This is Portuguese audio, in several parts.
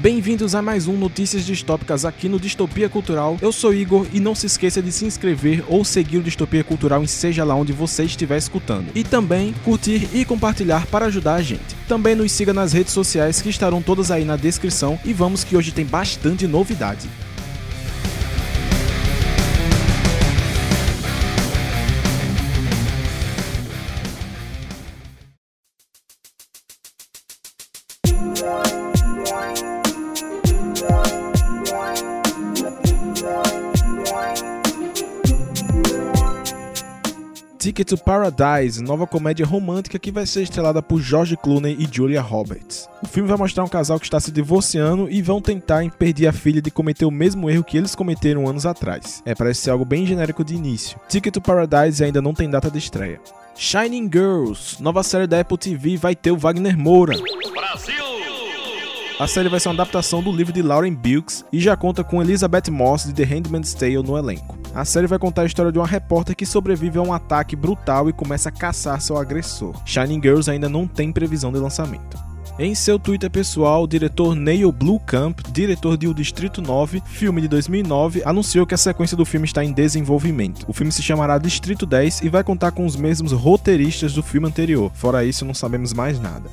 Bem-vindos a mais um Notícias Distópicas aqui no Distopia Cultural. Eu sou Igor e não se esqueça de se inscrever ou seguir o Distopia Cultural em seja lá onde você estiver escutando. E também curtir e compartilhar para ajudar a gente. Também nos siga nas redes sociais que estarão todas aí na descrição e vamos que hoje tem bastante novidade. Ticket to Paradise, nova comédia romântica que vai ser estrelada por George Clooney e Julia Roberts. O filme vai mostrar um casal que está se divorciando e vão tentar impedir a filha de cometer o mesmo erro que eles cometeram anos atrás. É, parece ser algo bem genérico de início. Ticket to Paradise ainda não tem data de estreia. Shining Girls, nova série da Apple TV, vai ter o Wagner Moura. Brasil! A série vai ser uma adaptação do livro de Lauren Bilks e já conta com Elizabeth Moss de The Handmaid's Tale no elenco. A série vai contar a história de uma repórter que sobrevive a um ataque brutal e começa a caçar seu agressor. Shining Girls ainda não tem previsão de lançamento. Em seu Twitter pessoal, o diretor Neil Bluecamp, diretor de O Distrito 9, filme de 2009, anunciou que a sequência do filme está em desenvolvimento. O filme se chamará Distrito 10 e vai contar com os mesmos roteiristas do filme anterior. Fora isso, não sabemos mais nada.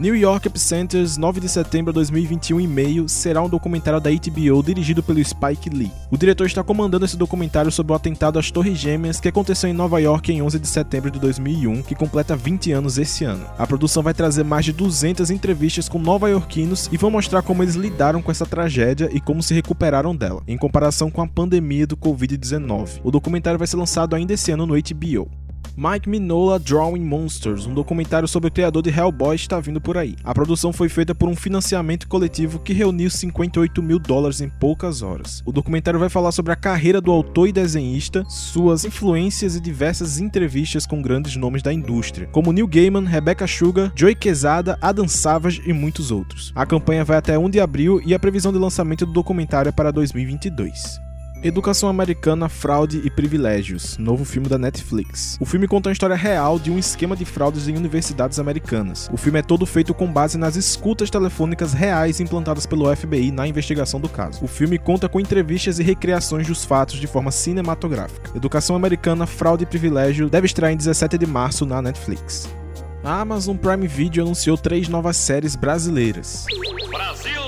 New York Epicenters, 9 de setembro de 2021 e meio, será um documentário da HBO dirigido pelo Spike Lee. O diretor está comandando esse documentário sobre o atentado às Torres Gêmeas que aconteceu em Nova York em 11 de setembro de 2001, que completa 20 anos esse ano. A produção vai trazer mais de 200 entrevistas com nova-iorquinos e vão mostrar como eles lidaram com essa tragédia e como se recuperaram dela, em comparação com a pandemia do Covid-19. O documentário vai ser lançado ainda esse ano no HBO. Mike Minola Drawing Monsters, um documentário sobre o criador de Hellboy, está vindo por aí. A produção foi feita por um financiamento coletivo que reuniu 58 mil dólares em poucas horas. O documentário vai falar sobre a carreira do autor e desenhista, suas influências e diversas entrevistas com grandes nomes da indústria, como Neil Gaiman, Rebecca Sugar, Joey Quesada, Adam Savage e muitos outros. A campanha vai até 1 de abril e a previsão de lançamento do documentário é para 2022. Educação Americana, Fraude e Privilégios, novo filme da Netflix. O filme conta a história real de um esquema de fraudes em universidades americanas. O filme é todo feito com base nas escutas telefônicas reais implantadas pelo FBI na investigação do caso. O filme conta com entrevistas e recriações dos fatos de forma cinematográfica. Educação Americana, Fraude e Privilégio deve estrear em 17 de março na Netflix. A Amazon Prime Video anunciou três novas séries brasileiras. Brasil!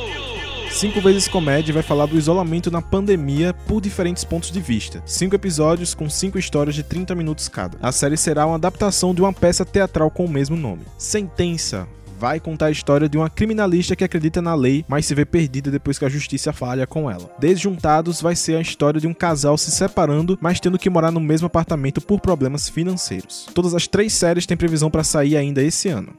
Cinco vezes comédia vai falar do isolamento na pandemia por diferentes pontos de vista. Cinco episódios com cinco histórias de 30 minutos cada. A série será uma adaptação de uma peça teatral com o mesmo nome. Sentença vai contar a história de uma criminalista que acredita na lei, mas se vê perdida depois que a justiça falha com ela. Desjuntados vai ser a história de um casal se separando, mas tendo que morar no mesmo apartamento por problemas financeiros. Todas as três séries têm previsão para sair ainda esse ano.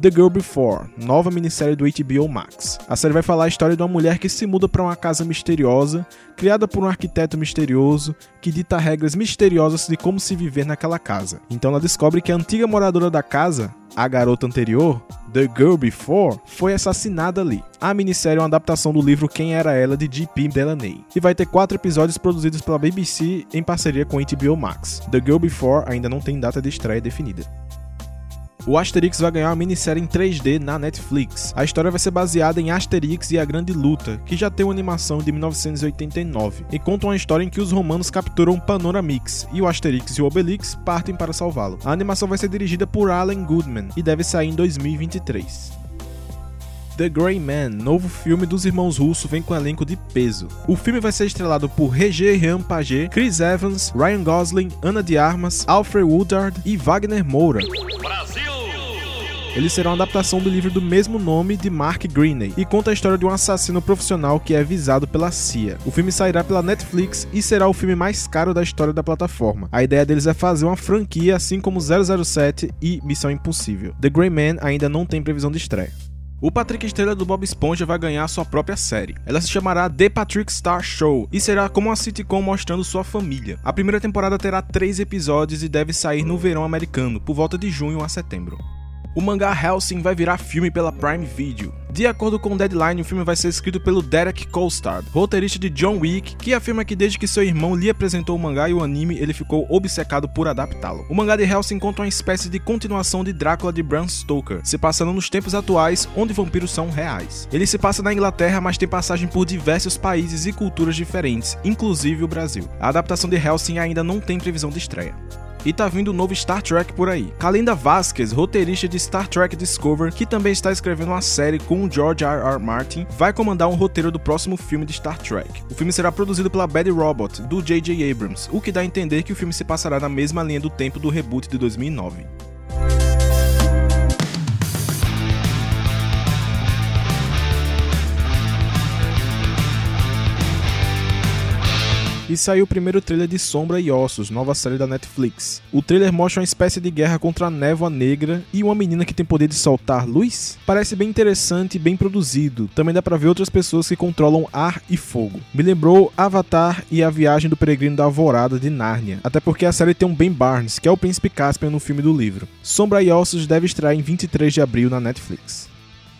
The Girl Before, nova minissérie do HBO Max. A série vai falar a história de uma mulher que se muda para uma casa misteriosa, criada por um arquiteto misterioso, que dita regras misteriosas de como se viver naquela casa. Então ela descobre que a antiga moradora da casa, a garota anterior, The Girl Before, foi assassinada ali. A minissérie é uma adaptação do livro Quem Era Ela de G.P. Delaney e vai ter quatro episódios produzidos pela BBC em parceria com HBO Max. The Girl Before ainda não tem data de estreia definida. O Asterix vai ganhar uma minissérie em 3D na Netflix. A história vai ser baseada em Asterix e a Grande Luta, que já tem uma animação de 1989, e conta uma história em que os romanos capturam Panoramix e o Asterix e o Obelix partem para salvá-lo. A animação vai ser dirigida por Alan Goodman e deve sair em 2023. The Grey Man, novo filme dos irmãos Russo, vem com um elenco de peso. O filme vai ser estrelado por Regé Rian Pagé, Chris Evans, Ryan Gosling, Ana de Armas, Alfred Woodard e Wagner Moura. Brasil! Ele será uma adaptação do livro do mesmo nome de Mark Greaney e conta a história de um assassino profissional que é visado pela CIA. O filme sairá pela Netflix e será o filme mais caro da história da plataforma. A ideia deles é fazer uma franquia assim como 007 e Missão Impossível. The Grey Man ainda não tem previsão de estreia. O Patrick Estrela do Bob Esponja vai ganhar sua própria série. Ela se chamará The Patrick Star Show e será como uma sitcom mostrando sua família. A primeira temporada terá três episódios e deve sair no verão americano, por volta de junho a setembro. O mangá Hellsing vai virar filme pela Prime Video. De acordo com o Deadline, o filme vai ser escrito pelo Derek Kolstad, roteirista de John Wick, que afirma que desde que seu irmão lhe apresentou o mangá e o anime, ele ficou obcecado por adaptá-lo. O mangá de Hellsing conta uma espécie de continuação de Drácula de Bram Stoker, se passando nos tempos atuais, onde vampiros são reais. Ele se passa na Inglaterra, mas tem passagem por diversos países e culturas diferentes, inclusive o Brasil. A adaptação de Hellsing ainda não tem previsão de estreia e tá vindo um novo Star Trek por aí. Kalinda Vasquez, roteirista de Star Trek Discover, que também está escrevendo uma série com o George R. R. Martin, vai comandar um roteiro do próximo filme de Star Trek. O filme será produzido pela Bad Robot, do J.J. Abrams, o que dá a entender que o filme se passará na mesma linha do tempo do reboot de 2009. Saiu o primeiro trailer de Sombra e Ossos, nova série da Netflix. O trailer mostra uma espécie de guerra contra a névoa negra e uma menina que tem poder de soltar luz. Parece bem interessante e bem produzido. Também dá pra ver outras pessoas que controlam ar e fogo. Me lembrou Avatar e a viagem do peregrino da Alvorada de Nárnia, até porque a série tem um Ben Barnes, que é o príncipe Caspian no filme do livro. Sombra e Ossos deve estrear em 23 de abril na Netflix.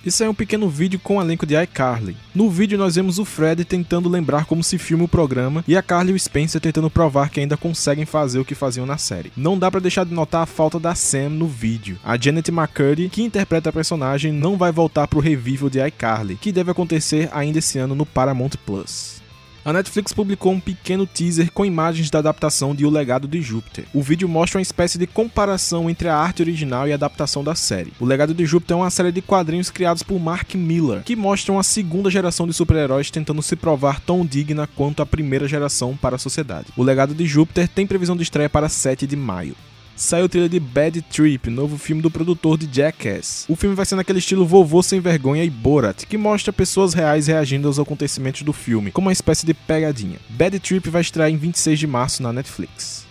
Isso é um pequeno vídeo com o elenco de iCarly. No vídeo nós vemos o Fred tentando lembrar como se filma o programa e a Carly e o Spencer tentando provar que ainda conseguem fazer o que faziam na série. Não dá para deixar de notar a falta da Sam no vídeo. A Janet McCurdy, que interpreta a personagem, não vai voltar pro revival de iCarly, que deve acontecer ainda esse ano no Paramount Plus a Netflix publicou um pequeno teaser com imagens da adaptação de O Legado de Júpiter. O vídeo mostra uma espécie de comparação entre a arte original e a adaptação da série. O Legado de Júpiter é uma série de quadrinhos criados por Mark Miller, que mostram a segunda geração de super-heróis tentando se provar tão digna quanto a primeira geração para a sociedade. O Legado de Júpiter tem previsão de estreia para 7 de maio saiu o trailer de Bad Trip, novo filme do produtor de Jackass. O filme vai ser naquele estilo vovô sem vergonha e Borat, que mostra pessoas reais reagindo aos acontecimentos do filme, como uma espécie de pegadinha. Bad Trip vai estrear em 26 de março na Netflix.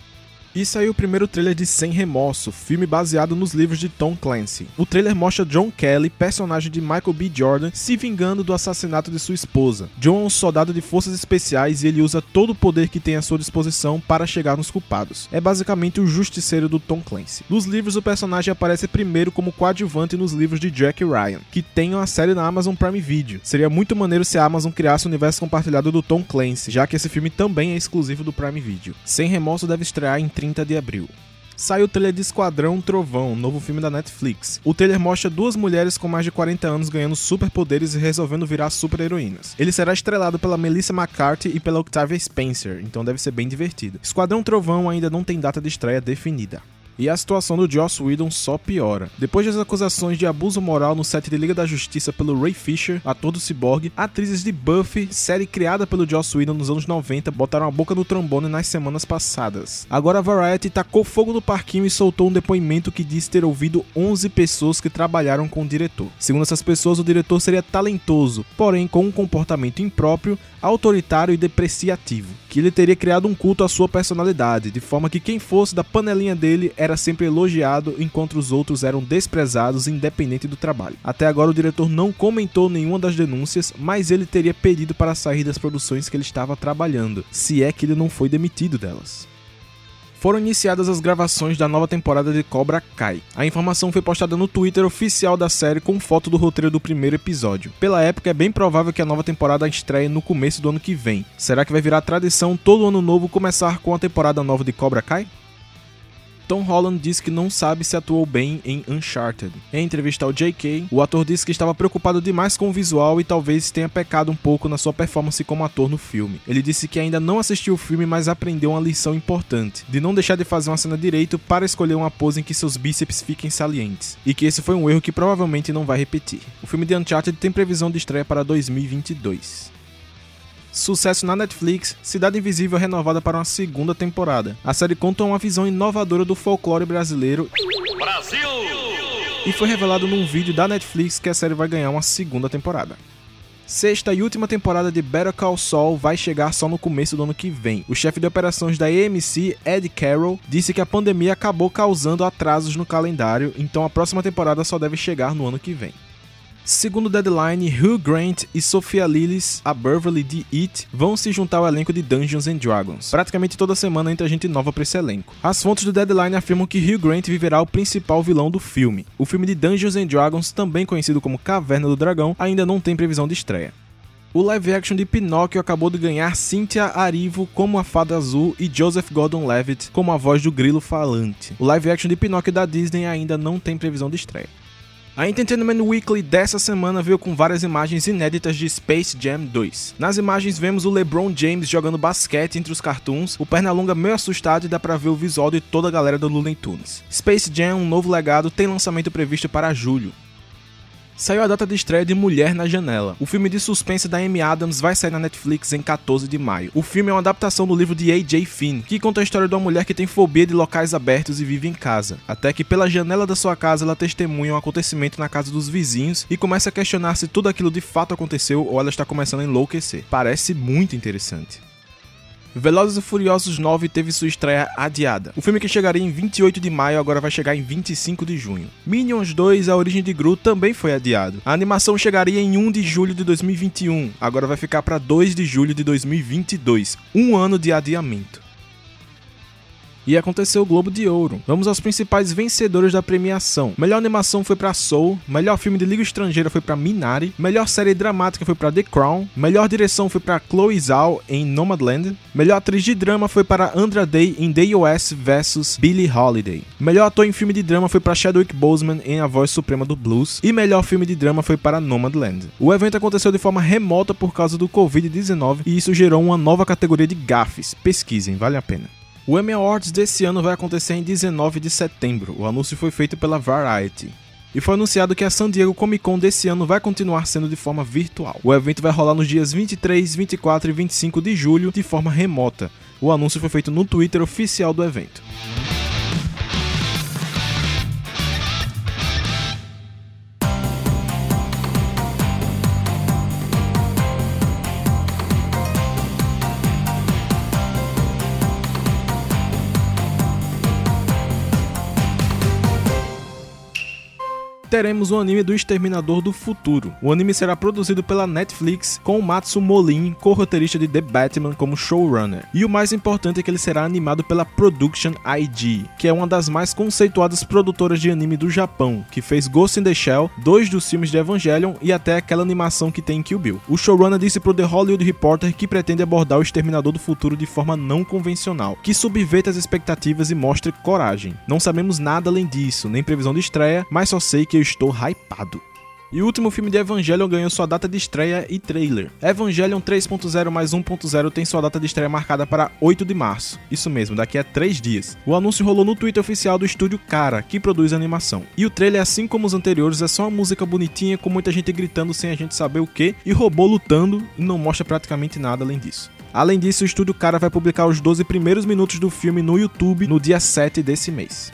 E saiu o primeiro trailer de Sem Remorso, filme baseado nos livros de Tom Clancy. O trailer mostra John Kelly, personagem de Michael B. Jordan, se vingando do assassinato de sua esposa. John é um soldado de forças especiais e ele usa todo o poder que tem à sua disposição para chegar nos culpados. É basicamente o justiceiro do Tom Clancy. Nos livros, o personagem aparece primeiro como coadjuvante nos livros de Jack Ryan, que tem uma série na Amazon Prime Video. Seria muito maneiro se a Amazon criasse o universo compartilhado do Tom Clancy, já que esse filme também é exclusivo do Prime Video. Sem Remorso deve estrear em 30 de abril. Saiu o trailer de Esquadrão Trovão, novo filme da Netflix. O trailer mostra duas mulheres com mais de 40 anos ganhando superpoderes e resolvendo virar super-heroínas. Ele será estrelado pela Melissa McCarthy e pela Octavia Spencer, então deve ser bem divertido. Esquadrão Trovão ainda não tem data de estreia definida e a situação do Joss Whedon só piora. Depois das acusações de abuso moral no set de Liga da Justiça pelo Ray Fisher, ator do Cyborg, atrizes de Buffy, série criada pelo Joss Whedon nos anos 90, botaram a boca no trombone nas semanas passadas. Agora a Variety tacou fogo no parquinho e soltou um depoimento que diz ter ouvido 11 pessoas que trabalharam com o diretor. Segundo essas pessoas, o diretor seria talentoso, porém com um comportamento impróprio, autoritário e depreciativo, que ele teria criado um culto à sua personalidade, de forma que quem fosse da panelinha dele era sempre elogiado, enquanto os outros eram desprezados, independente do trabalho. Até agora, o diretor não comentou nenhuma das denúncias, mas ele teria pedido para sair das produções que ele estava trabalhando, se é que ele não foi demitido delas foram iniciadas as gravações da nova temporada de Cobra Kai. A informação foi postada no Twitter oficial da série com foto do roteiro do primeiro episódio. Pela época, é bem provável que a nova temporada estreie no começo do ano que vem. Será que vai virar tradição todo ano novo começar com a temporada nova de Cobra Kai? Tom Holland disse que não sabe se atuou bem em Uncharted. Em entrevista ao JK, o ator disse que estava preocupado demais com o visual e talvez tenha pecado um pouco na sua performance como ator no filme. Ele disse que ainda não assistiu o filme, mas aprendeu uma lição importante, de não deixar de fazer uma cena direito para escolher uma pose em que seus bíceps fiquem salientes, e que esse foi um erro que provavelmente não vai repetir. O filme de Uncharted tem previsão de estreia para 2022. Sucesso na Netflix, Cidade Invisível renovada para uma segunda temporada. A série conta uma visão inovadora do folclore brasileiro. Brasil! E foi revelado num vídeo da Netflix que a série vai ganhar uma segunda temporada. Sexta e última temporada de Better Call Saul vai chegar só no começo do ano que vem. O chefe de operações da AMC, Ed Carroll, disse que a pandemia acabou causando atrasos no calendário, então a próxima temporada só deve chegar no ano que vem. Segundo Deadline, Hugh Grant e Sophia Lillis, a Beverly de It, vão se juntar ao elenco de Dungeons and Dragons. Praticamente toda semana entra gente nova para esse elenco. As fontes do Deadline afirmam que Hugh Grant viverá o principal vilão do filme. O filme de Dungeons and Dragons, também conhecido como Caverna do Dragão, ainda não tem previsão de estreia. O live action de Pinóquio acabou de ganhar Cynthia Arivo como a Fada Azul e Joseph Gordon-Levitt como a voz do grilo falante. O live action de Pinóquio da Disney ainda não tem previsão de estreia. A Entertainment Weekly dessa semana veio com várias imagens inéditas de Space Jam 2. Nas imagens vemos o LeBron James jogando basquete entre os cartoons, o Pernalonga meio assustado e dá pra ver o visual de toda a galera do Looney Tunes. Space Jam, um novo legado, tem lançamento previsto para julho. Saiu a data de estreia de Mulher na Janela. O filme de suspense da Amy Adams vai sair na Netflix em 14 de maio. O filme é uma adaptação do livro de A.J. Finn, que conta a história de uma mulher que tem fobia de locais abertos e vive em casa, até que pela janela da sua casa ela testemunha um acontecimento na casa dos vizinhos e começa a questionar se tudo aquilo de fato aconteceu ou ela está começando a enlouquecer. Parece muito interessante. Velozes e Furiosos 9 teve sua estreia adiada. O filme que chegaria em 28 de maio agora vai chegar em 25 de junho. Minions 2, A Origem de Gru também foi adiado. A animação chegaria em 1 de julho de 2021, agora vai ficar para 2 de julho de 2022. Um ano de adiamento e aconteceu o Globo de Ouro. Vamos aos principais vencedores da premiação. Melhor animação foi para Soul, melhor filme de língua estrangeira foi para Minari, melhor série dramática foi para The Crown, melhor direção foi para Chloe Zhao em Nomadland, melhor atriz de drama foi para Andra Day em The US vs Billie Holiday. Melhor ator em filme de drama foi para Chadwick Boseman em A Voz Suprema do Blues e melhor filme de drama foi para Nomadland. O evento aconteceu de forma remota por causa do Covid-19 e isso gerou uma nova categoria de gafes. Pesquisem, vale a pena. O Emmy Awards desse ano vai acontecer em 19 de setembro. O anúncio foi feito pela Variety. E foi anunciado que a San Diego Comic Con desse ano vai continuar sendo de forma virtual. O evento vai rolar nos dias 23, 24 e 25 de julho de forma remota. O anúncio foi feito no Twitter oficial do evento. Teremos o anime do Exterminador do Futuro. O anime será produzido pela Netflix com o Matsu Molin, co-roteirista de The Batman, como showrunner. E o mais importante é que ele será animado pela Production IG, que é uma das mais conceituadas produtoras de anime do Japão, que fez Ghost in the Shell, dois dos filmes de Evangelion e até aquela animação que tem em Kill Bill. O showrunner disse pro The Hollywood Reporter que pretende abordar o Exterminador do Futuro de forma não convencional, que subverte as expectativas e mostre coragem. Não sabemos nada além disso, nem previsão de estreia, mas só sei que estou hypado. E o último filme de Evangelion ganhou sua data de estreia e trailer. Evangelion 3.0 mais 1.0 tem sua data de estreia marcada para 8 de março. Isso mesmo, daqui a 3 dias. O anúncio rolou no Twitter oficial do estúdio Cara, que produz a animação. E o trailer, assim como os anteriores, é só uma música bonitinha com muita gente gritando sem a gente saber o que e robô lutando e não mostra praticamente nada além disso. Além disso, o estúdio Cara vai publicar os 12 primeiros minutos do filme no YouTube no dia 7 desse mês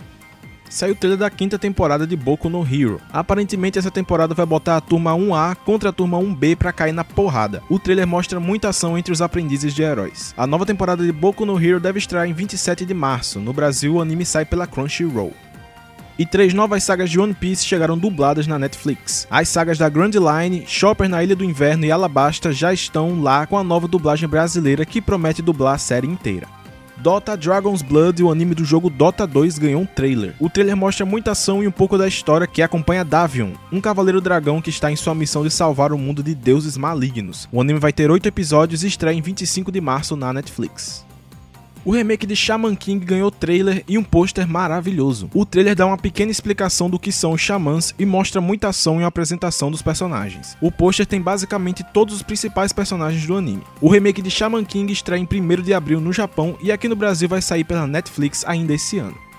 saiu o trailer da quinta temporada de Boku no Hero. Aparentemente essa temporada vai botar a turma 1A contra a turma 1B para cair na porrada. O trailer mostra muita ação entre os aprendizes de heróis. A nova temporada de Boku no Hero deve estrear em 27 de março. No Brasil, o anime sai pela Crunchyroll e três novas sagas de One Piece chegaram dubladas na Netflix. As sagas da Grand Line, Chopper na Ilha do Inverno e Alabasta já estão lá com a nova dublagem brasileira que promete dublar a série inteira. Dota Dragon's Blood, o anime do jogo Dota 2, ganhou um trailer. O trailer mostra muita ação e um pouco da história que acompanha Davion, um cavaleiro dragão que está em sua missão de salvar o mundo de deuses malignos. O anime vai ter 8 episódios e estreia em 25 de março na Netflix. O remake de Shaman King ganhou trailer e um pôster maravilhoso. O trailer dá uma pequena explicação do que são os xamãs e mostra muita ação e apresentação dos personagens. O pôster tem basicamente todos os principais personagens do anime. O remake de Shaman King estreia em 1 de abril no Japão e aqui no Brasil vai sair pela Netflix ainda esse ano.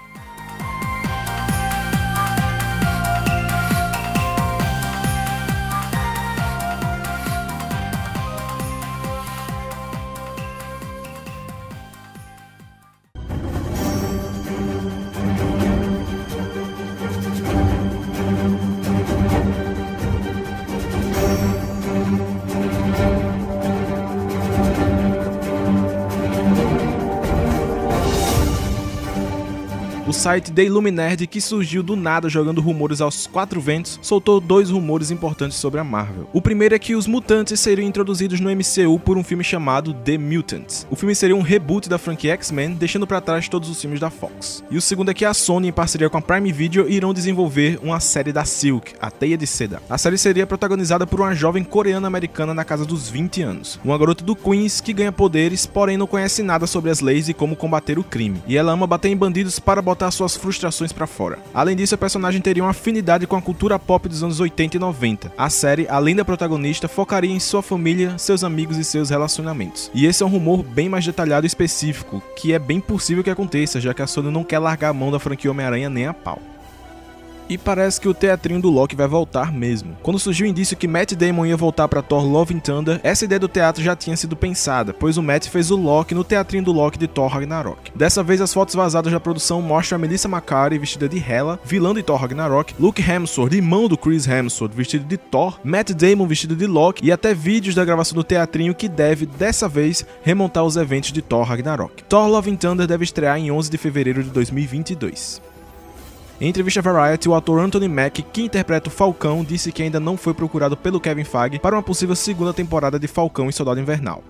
Site The Illuminerd, que surgiu do nada jogando rumores aos quatro ventos, soltou dois rumores importantes sobre a Marvel. O primeiro é que os mutantes seriam introduzidos no MCU por um filme chamado The Mutants. O filme seria um reboot da franquia X-Men, deixando para trás todos os filmes da Fox. E o segundo é que a Sony, em parceria com a Prime Video, irão desenvolver uma série da Silk, a Teia de Seda. A série seria protagonizada por uma jovem coreana-americana na casa dos 20 anos. Uma garota do Queens que ganha poderes, porém não conhece nada sobre as leis e como combater o crime. E ela ama bater em bandidos para botar suas frustrações para fora. Além disso, a personagem teria uma afinidade com a cultura pop dos anos 80 e 90. A série, além da protagonista, focaria em sua família, seus amigos e seus relacionamentos. E esse é um rumor bem mais detalhado e específico, que é bem possível que aconteça, já que a Sony não quer largar a mão da franquia Homem-Aranha nem a pau. E parece que o teatrinho do Loki vai voltar mesmo. Quando surgiu o indício que Matt Damon ia voltar para Thor Love and Thunder, essa ideia do teatro já tinha sido pensada, pois o Matt fez o Loki no teatrinho do Loki de Thor Ragnarok. Dessa vez as fotos vazadas da produção mostram a Melissa McCarthy vestida de Hela, vilã de Thor Ragnarok, Luke Hemsworth, irmão do Chris Hemsworth, vestido de Thor, Matt Damon vestido de Loki e até vídeos da gravação do teatrinho que deve, dessa vez, remontar os eventos de Thor Ragnarok. Thor Love and Thunder deve estrear em 11 de fevereiro de 2022. Em entrevista à Variety, o ator Anthony Mack, que interpreta o Falcão, disse que ainda não foi procurado pelo Kevin Feige para uma possível segunda temporada de Falcão e Soldado Invernal.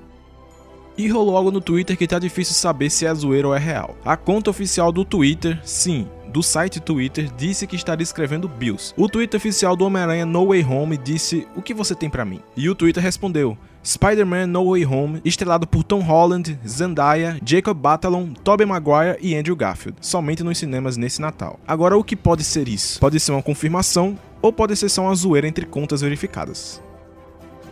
E rolou algo no Twitter que tá difícil saber se é zoeira ou é real. A conta oficial do Twitter, sim, do site Twitter disse que estaria escrevendo Bills. O Twitter oficial do Homem-Aranha No Way Home disse: O que você tem para mim? E o Twitter respondeu: Spider-Man No Way Home, estrelado por Tom Holland, Zendaya, Jacob Batalon, Tobey Maguire e Andrew Garfield, somente nos cinemas nesse Natal. Agora, o que pode ser isso? Pode ser uma confirmação ou pode ser só uma zoeira entre contas verificadas.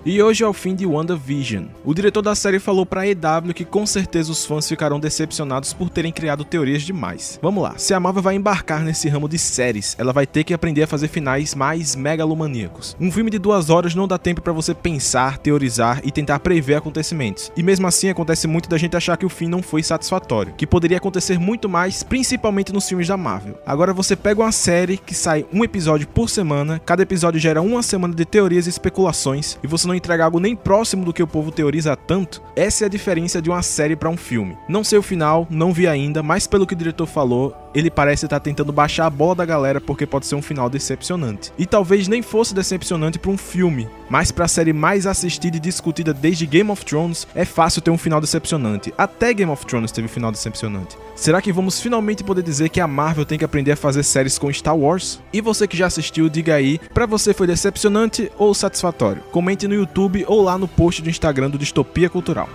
E hoje é o fim de WandaVision. O diretor da série falou pra EW que com certeza os fãs ficarão decepcionados por terem criado teorias demais. Vamos lá, se a Marvel vai embarcar nesse ramo de séries, ela vai ter que aprender a fazer finais mais megalomaníacos. Um filme de duas horas não dá tempo para você pensar, teorizar e tentar prever acontecimentos. E mesmo assim acontece muito da gente achar que o fim não foi satisfatório, que poderia acontecer muito mais, principalmente nos filmes da Marvel. Agora você pega uma série que sai um episódio por semana, cada episódio gera uma semana de teorias e especulações, e você não entrega algo nem próximo do que o povo teoriza tanto, essa é a diferença de uma série para um filme. Não sei o final, não vi ainda, mas pelo que o diretor falou, ele parece estar tentando baixar a bola da galera porque pode ser um final decepcionante. E talvez nem fosse decepcionante para um filme, mas para a série mais assistida e discutida desde Game of Thrones, é fácil ter um final decepcionante. Até Game of Thrones teve um final decepcionante. Será que vamos finalmente poder dizer que a Marvel tem que aprender a fazer séries com Star Wars? E você que já assistiu, diga aí, para você foi decepcionante ou satisfatório? Comente no YouTube ou lá no post do Instagram do Distopia Cultural.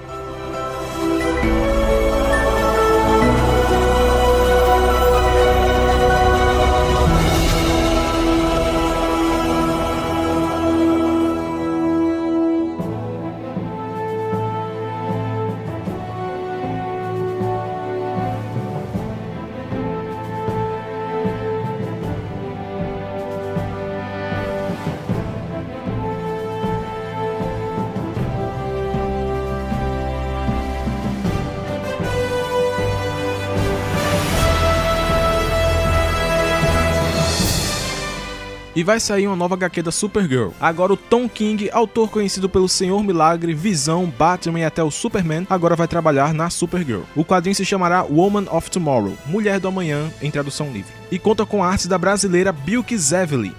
E vai sair uma nova HQ da Supergirl. Agora o Tom King, autor conhecido pelo Senhor Milagre, Visão, Batman e até o Superman, agora vai trabalhar na Supergirl. O quadrinho se chamará Woman of Tomorrow, Mulher do Amanhã, em tradução livre. E conta com artes da brasileira Bilk Zevely.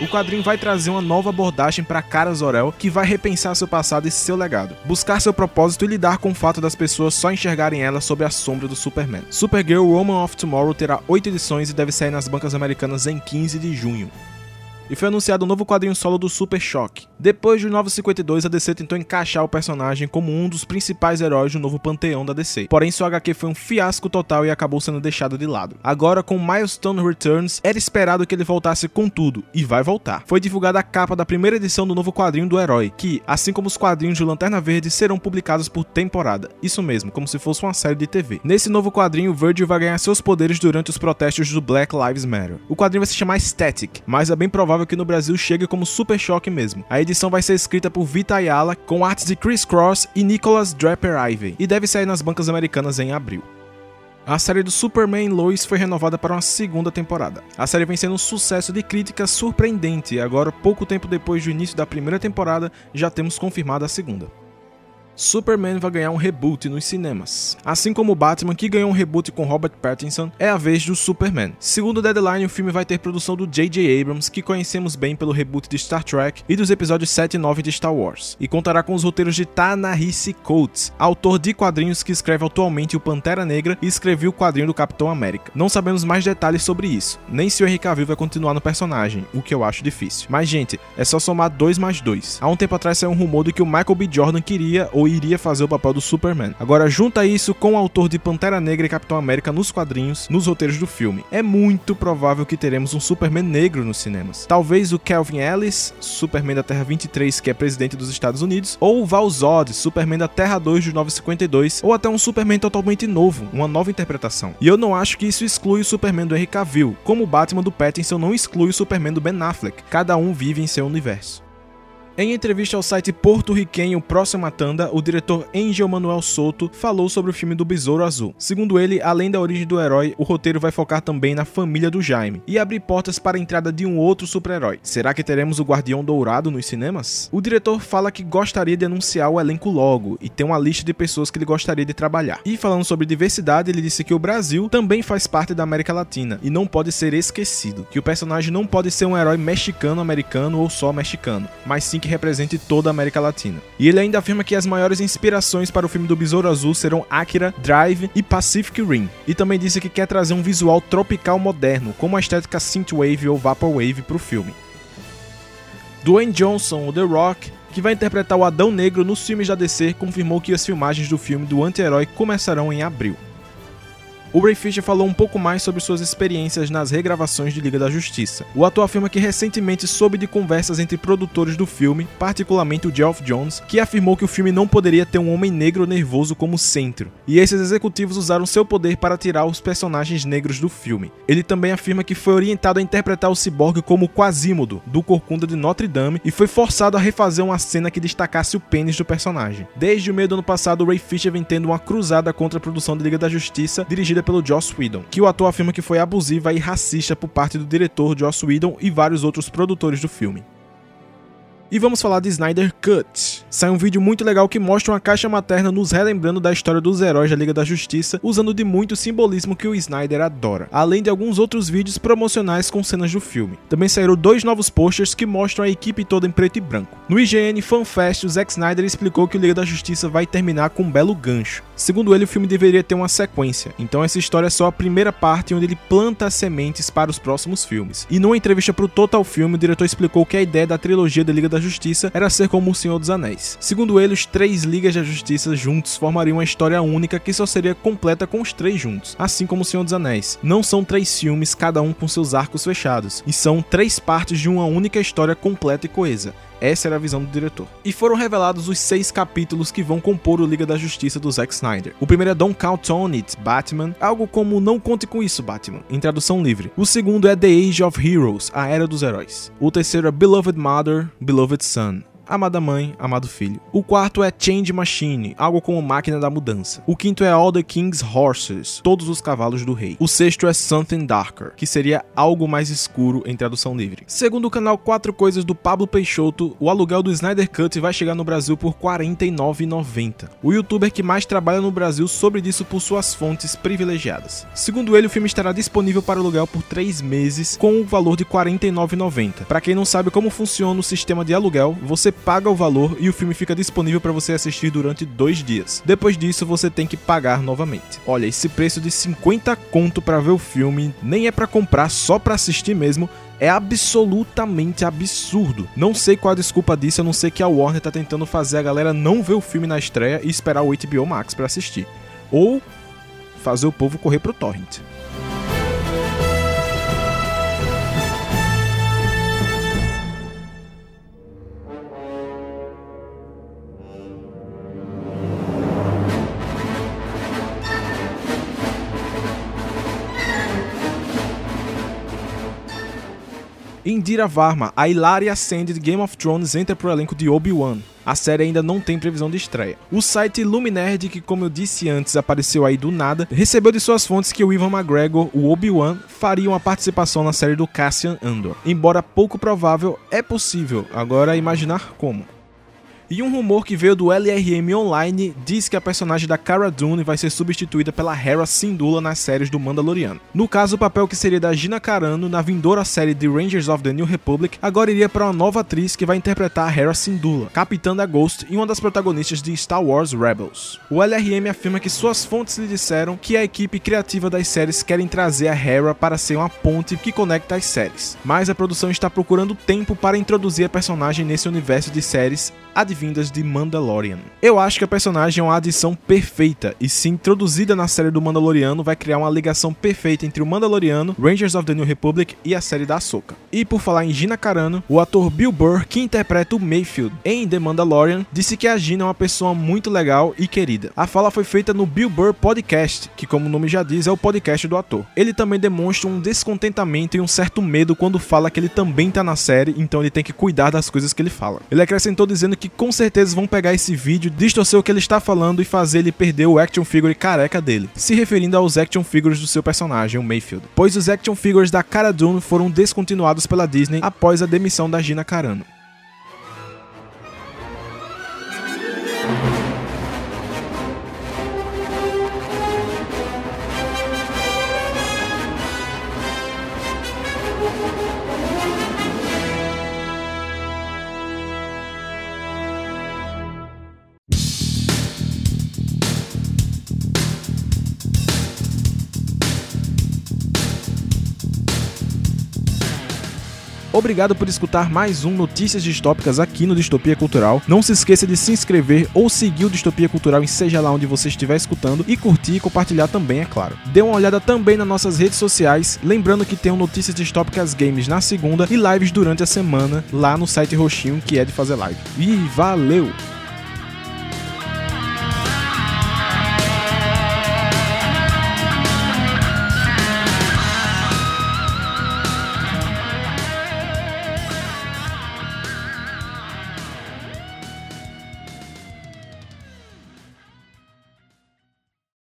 O quadrinho vai trazer uma nova abordagem para Cara Zor-El, que vai repensar seu passado e seu legado, buscar seu propósito e lidar com o fato das pessoas só enxergarem ela sob a sombra do Superman. Supergirl Woman of Tomorrow terá oito edições e deve sair nas bancas americanas em 15 de junho e foi anunciado um novo quadrinho solo do Super Choque. Depois de 952, a DC tentou encaixar o personagem como um dos principais heróis do novo panteão da DC. Porém, sua HQ foi um fiasco total e acabou sendo deixado de lado. Agora, com Milestone Returns, era esperado que ele voltasse com tudo, e vai voltar. Foi divulgada a capa da primeira edição do novo quadrinho do herói, que, assim como os quadrinhos de Lanterna Verde, serão publicados por temporada. Isso mesmo, como se fosse uma série de TV. Nesse novo quadrinho, Virgil vai ganhar seus poderes durante os protestos do Black Lives Matter. O quadrinho vai se chamar Static, mas é bem provável provável que no Brasil chegue como Super Choque mesmo. A edição vai ser escrita por Vita Ayala, com artes de Chris Cross e Nicholas Draper Ivey, e deve sair nas bancas americanas em abril. A série do Superman Lois foi renovada para uma segunda temporada. A série vem sendo um sucesso de crítica surpreendente e agora, pouco tempo depois do início da primeira temporada, já temos confirmada a segunda. Superman vai ganhar um reboot nos cinemas. Assim como Batman, que ganhou um reboot com Robert Pattinson, é a vez do Superman. Segundo o Deadline, o filme vai ter produção do J.J. Abrams, que conhecemos bem pelo reboot de Star Trek e dos episódios 7 e 9 de Star Wars, e contará com os roteiros de Ta-Nehisi Coates, autor de quadrinhos que escreve atualmente o Pantera Negra e escreveu o quadrinho do Capitão América. Não sabemos mais detalhes sobre isso, nem se o Henry Cavill vai continuar no personagem, o que eu acho difícil. Mas, gente, é só somar 2 mais 2. Há um tempo atrás saiu um rumor de que o Michael B. Jordan queria ou iria fazer o papel do Superman. Agora junta isso com o autor de Pantera Negra e Capitão América nos quadrinhos, nos roteiros do filme. É muito provável que teremos um Superman negro nos cinemas. Talvez o Kelvin Ellis, Superman da Terra 23, que é presidente dos Estados Unidos, ou o Val Zod, Superman da Terra 2 de 952, ou até um Superman totalmente novo, uma nova interpretação. E eu não acho que isso exclui o Superman do Henry Cavill, como o Batman do Pattinson não exclui o Superman do Ben Affleck. Cada um vive em seu universo. Em entrevista ao site porto-riquenho Próxima Tanda, o diretor Angel Manuel Soto falou sobre o filme do Besouro Azul. Segundo ele, além da origem do herói, o roteiro vai focar também na família do Jaime e abrir portas para a entrada de um outro super-herói. Será que teremos o Guardião Dourado nos cinemas? O diretor fala que gostaria de anunciar o elenco logo e tem uma lista de pessoas que ele gostaria de trabalhar. E falando sobre diversidade, ele disse que o Brasil também faz parte da América Latina e não pode ser esquecido, que o personagem não pode ser um herói mexicano-americano ou só mexicano, mas sim que represente toda a América Latina. E ele ainda afirma que as maiores inspirações para o filme do Besouro Azul serão Akira, Drive e Pacific Rim. E também disse que quer trazer um visual tropical moderno, como a estética synthwave ou vaporwave para o filme. Dwayne Johnson, o The Rock, que vai interpretar o Adão Negro nos filmes da DC, confirmou que as filmagens do filme do anti-herói começarão em abril. O Ray Fisher falou um pouco mais sobre suas experiências nas regravações de Liga da Justiça. O ator afirma que recentemente soube de conversas entre produtores do filme, particularmente o Geoff Jones, que afirmou que o filme não poderia ter um homem negro nervoso como centro. E esses executivos usaram seu poder para tirar os personagens negros do filme. Ele também afirma que foi orientado a interpretar o ciborgue como Quasimodo, do Corcunda de Notre Dame, e foi forçado a refazer uma cena que destacasse o pênis do personagem. Desde o meio do ano passado, Ray Fisher vem tendo uma cruzada contra a produção de Liga da Justiça, dirigida pelo Joss Whedon, que o ator afirma que foi abusiva e racista por parte do diretor Joss Whedon e vários outros produtores do filme. E vamos falar de Snyder Cut. Sai um vídeo muito legal que mostra uma caixa materna nos relembrando da história dos heróis da Liga da Justiça, usando de muito simbolismo que o Snyder adora, além de alguns outros vídeos promocionais com cenas do filme. Também saíram dois novos posters que mostram a equipe toda em preto e branco. No IGN FanFest, o Zack Snyder explicou que o Liga da Justiça vai terminar com um belo gancho. Segundo ele, o filme deveria ter uma sequência, então essa história é só a primeira parte onde ele planta as sementes para os próximos filmes. E numa entrevista para o Total Film, o diretor explicou que a ideia da trilogia da Liga da Justiça era ser como o Senhor dos Anéis. Segundo ele, os três Ligas da Justiça juntos formariam uma história única que só seria completa com os três juntos, assim como o Senhor dos Anéis. Não são três filmes, cada um com seus arcos fechados, e são três partes de uma única história completa e coesa. Essa era a visão do diretor. E foram revelados os seis capítulos que vão compor o Liga da Justiça do Zack Snyder. O primeiro é Don't Count on It, Batman, algo como Não Conte com Isso, Batman, em tradução livre. O segundo é The Age of Heroes, A Era dos Heróis. O terceiro é Beloved Mother, Beloved Son. Amada Mãe, Amado Filho. O quarto é Change Machine, algo como máquina da mudança. O quinto é All the King's Horses, todos os cavalos do rei. O sexto é Something Darker, que seria algo mais escuro em tradução livre. Segundo o canal Quatro Coisas do Pablo Peixoto, o aluguel do Snyder Cut vai chegar no Brasil por R$ 49,90. O youtuber que mais trabalha no Brasil sobre disso por suas fontes privilegiadas. Segundo ele, o filme estará disponível para aluguel por 3 meses com o valor de R$ 49,90. Para quem não sabe como funciona o sistema de aluguel, você paga o valor e o filme fica disponível para você assistir durante dois dias. Depois disso, você tem que pagar novamente. Olha, esse preço de 50 conto para ver o filme nem é para comprar, só para assistir mesmo. É absolutamente absurdo. Não sei qual a desculpa disso, a não sei que a Warner tá tentando fazer a galera não ver o filme na estreia e esperar o HBO Max para assistir. Ou fazer o povo correr pro torrent. Indira Varma, a Hilaria Sand de Game of Thrones entra pro elenco de Obi-Wan. A série ainda não tem previsão de estreia. O site Luminerd, que como eu disse antes, apareceu aí do nada, recebeu de suas fontes que o Ivan McGregor, o Obi-Wan, faria uma participação na série do Cassian Andor. Embora pouco provável, é possível. Agora imaginar como. E um rumor que veio do LRM Online diz que a personagem da Cara Dune vai ser substituída pela Hera Syndulla nas séries do Mandaloriano. No caso, o papel que seria da Gina Carano na vindoura série The Rangers of the New Republic agora iria para uma nova atriz que vai interpretar a Hera Syndulla, capitã da Ghost e uma das protagonistas de Star Wars Rebels. O LRM afirma que suas fontes lhe disseram que a equipe criativa das séries querem trazer a Hera para ser uma ponte que conecta as séries, mas a produção está procurando tempo para introduzir a personagem nesse universo de séries advindas de Mandalorian. Eu acho que a personagem é uma adição perfeita e se introduzida na série do Mandaloriano vai criar uma ligação perfeita entre o Mandaloriano, Rangers of the New Republic e a série da Ahsoka. E por falar em Gina Carano, o ator Bill Burr, que interpreta o Mayfield em The Mandalorian, disse que a Gina é uma pessoa muito legal e querida. A fala foi feita no Bill Burr Podcast, que como o nome já diz é o podcast do ator. Ele também demonstra um descontentamento e um certo medo quando fala que ele também tá na série, então ele tem que cuidar das coisas que ele fala. Ele acrescentou dizendo que que com certeza vão pegar esse vídeo, distorcer o que ele está falando e fazer ele perder o action figure careca dele, se referindo aos action figures do seu personagem, o Mayfield. Pois os action figures da Cara Dune foram descontinuados pela Disney após a demissão da Gina Carano. Obrigado por escutar mais um Notícias Distópicas aqui no Distopia Cultural. Não se esqueça de se inscrever ou seguir o Distopia Cultural em seja lá onde você estiver escutando e curtir e compartilhar também, é claro. Dê uma olhada também nas nossas redes sociais, lembrando que tem um Notícias Distópicas Games na segunda e lives durante a semana lá no site Roxinho, que é de fazer live. E valeu!